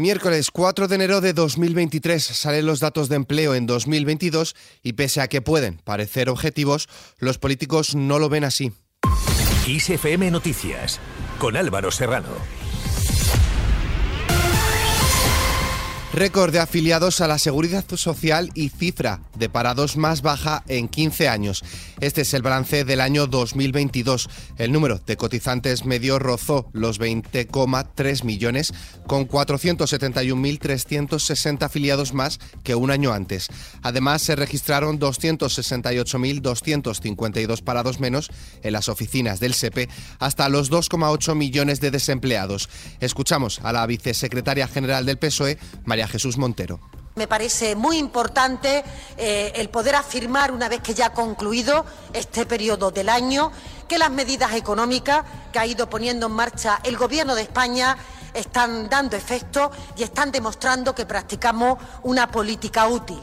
Miércoles 4 de enero de 2023 salen los datos de empleo en 2022 y pese a que pueden parecer objetivos, los políticos no lo ven así. ISFM Noticias con Álvaro Serrano. Récord de afiliados a la Seguridad Social y cifra de parados más baja en 15 años. Este es el balance del año 2022. El número de cotizantes medio rozó los 20,3 millones, con 471.360 afiliados más que un año antes. Además, se registraron 268.252 parados menos en las oficinas del SEPE, hasta los 2,8 millones de desempleados. Escuchamos a la vicesecretaria general del PSOE, María Jesús Montero. Me parece muy importante eh, el poder afirmar, una vez que ya ha concluido este periodo del año, que las medidas económicas que ha ido poniendo en marcha el Gobierno de España están dando efecto y están demostrando que practicamos una política útil.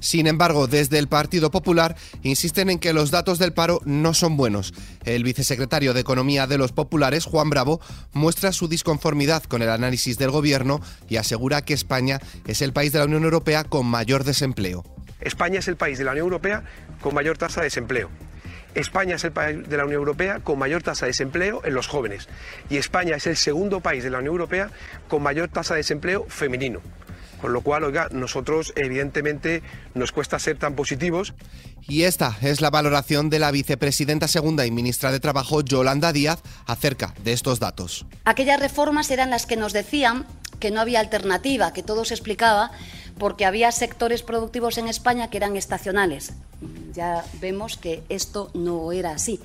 Sin embargo, desde el Partido Popular insisten en que los datos del paro no son buenos. El vicesecretario de Economía de los Populares, Juan Bravo, muestra su disconformidad con el análisis del Gobierno y asegura que España es el país de la Unión Europea con mayor desempleo. España es el país de la Unión Europea con mayor tasa de desempleo. España es el país de la Unión Europea con mayor tasa de desempleo en los jóvenes. Y España es el segundo país de la Unión Europea con mayor tasa de desempleo femenino. Con lo cual, oiga, nosotros evidentemente nos cuesta ser tan positivos. Y esta es la valoración de la vicepresidenta segunda y ministra de Trabajo, Yolanda Díaz, acerca de estos datos. Aquellas reformas eran las que nos decían que no había alternativa, que todo se explicaba porque había sectores productivos en España que eran estacionales. Ya vemos que esto no era así.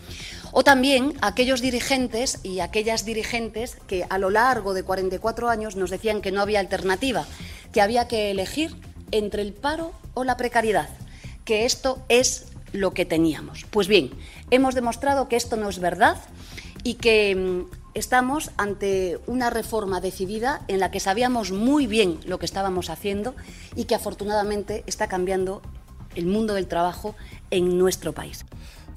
O también aquellos dirigentes y aquellas dirigentes que a lo largo de 44 años nos decían que no había alternativa, que había que elegir entre el paro o la precariedad, que esto es lo que teníamos. Pues bien, hemos demostrado que esto no es verdad y que mm, estamos ante una reforma decidida en la que sabíamos muy bien lo que estábamos haciendo y que afortunadamente está cambiando el mundo del trabajo en nuestro país.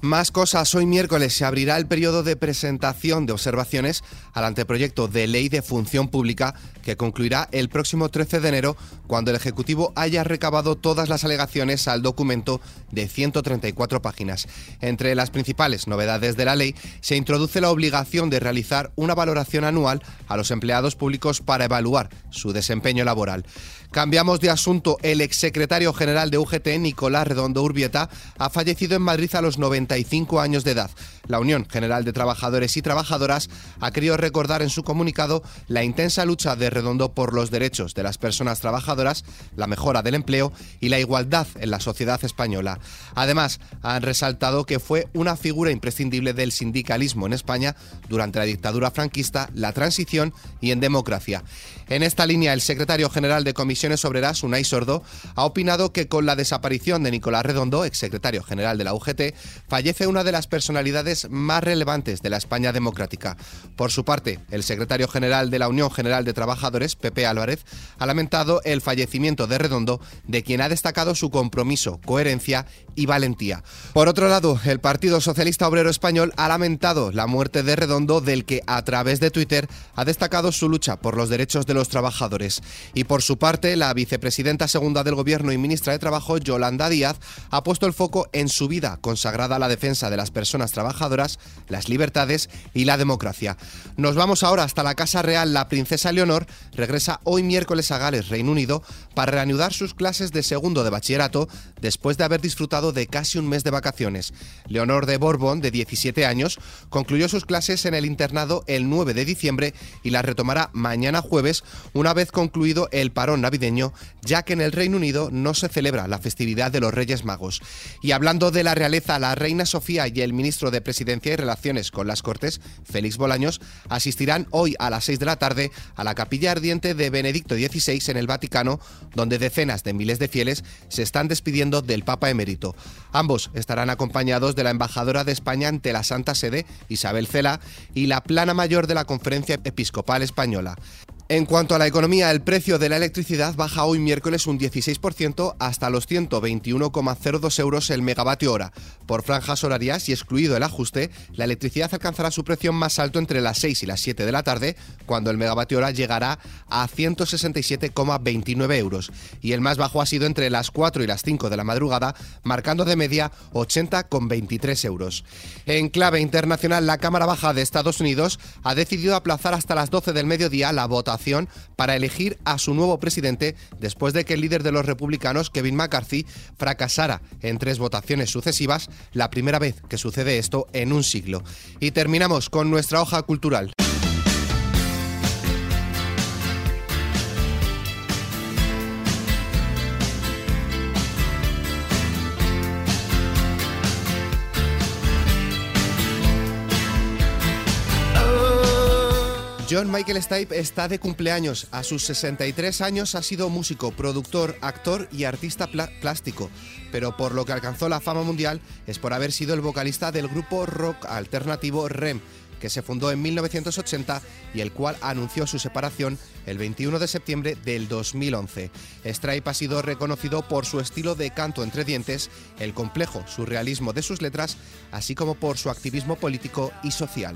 Más cosas. Hoy miércoles se abrirá el periodo de presentación de observaciones al anteproyecto de ley de función pública que concluirá el próximo 13 de enero cuando el Ejecutivo haya recabado todas las alegaciones al documento de 134 páginas. Entre las principales novedades de la ley se introduce la obligación de realizar una valoración anual a los empleados públicos para evaluar su desempeño laboral. Cambiamos de asunto. El exsecretario general de UGT, Nicolás Redondo Urbieta, ha fallecido en Madrid a los 95 años de edad. La Unión General de Trabajadores y Trabajadoras ha querido recordar en su comunicado la intensa lucha de Redondo por los derechos de las personas trabajadoras, la mejora del empleo y la igualdad en la sociedad española. Además, han resaltado que fue una figura imprescindible del sindicalismo en España durante la dictadura franquista, la transición y en democracia. En esta línea, el secretario general de Comisiones Obreras, Unai Sordo, ha opinado que con la desaparición de Nicolás Redondo, exsecretario general de la UGT, fallece una de las personalidades más relevantes de la España democrática. Por su parte, el secretario general de la Unión General de Trabajadores, Pepe Álvarez, ha lamentado el fallecimiento de Redondo, de quien ha destacado su compromiso, coherencia y valentía. Por otro lado, el Partido Socialista Obrero Español ha lamentado la muerte de Redondo, del que a través de Twitter ha destacado su lucha por los derechos de los trabajadores. Y por su parte, la vicepresidenta segunda del Gobierno y ministra de Trabajo, Yolanda Díaz, ha puesto el foco en su vida consagrada a la defensa de las personas trabajadoras, las libertades y la democracia. Nos vamos ahora hasta la Casa Real. La princesa Leonor regresa hoy miércoles a Gales, Reino Unido, para reanudar sus clases de segundo de bachillerato después de haber disfrutado de casi un mes de vacaciones. Leonor de Borbón, de 17 años, concluyó sus clases en el internado el 9 de diciembre y las retomará mañana jueves una vez concluido el parón navideño, ya que en el Reino Unido no se celebra la festividad de los Reyes Magos. Y hablando de la realeza, la reina Sofía y el ministro de Presidencia y Relaciones con las Cortes, Félix Bolaños, asistirán hoy a las 6 de la tarde a la capilla ardiente de Benedicto XVI en el Vaticano, donde decenas de miles de fieles se están despidiendo del Papa emérito. Ambos estarán acompañados de la embajadora de España ante la Santa Sede, Isabel Cela, y la plana mayor de la Conferencia Episcopal Española. En cuanto a la economía, el precio de la electricidad baja hoy miércoles un 16% hasta los 121,02 euros el megavatio hora. Por franjas horarias y excluido el ajuste, la electricidad alcanzará su precio más alto entre las 6 y las 7 de la tarde, cuando el megavatio hora llegará a 167,29 euros. Y el más bajo ha sido entre las 4 y las 5 de la madrugada, marcando de media 80,23 euros. En clave internacional, la Cámara Baja de Estados Unidos ha decidido aplazar hasta las 12 del mediodía la votación para elegir a su nuevo presidente después de que el líder de los republicanos, Kevin McCarthy, fracasara en tres votaciones sucesivas, la primera vez que sucede esto en un siglo. Y terminamos con nuestra hoja cultural. John Michael Stipe está de cumpleaños. A sus 63 años ha sido músico, productor, actor y artista plástico, pero por lo que alcanzó la fama mundial es por haber sido el vocalista del grupo rock alternativo REM, que se fundó en 1980 y el cual anunció su separación el 21 de septiembre del 2011. Stripe ha sido reconocido por su estilo de canto entre dientes, el complejo surrealismo de sus letras, así como por su activismo político y social.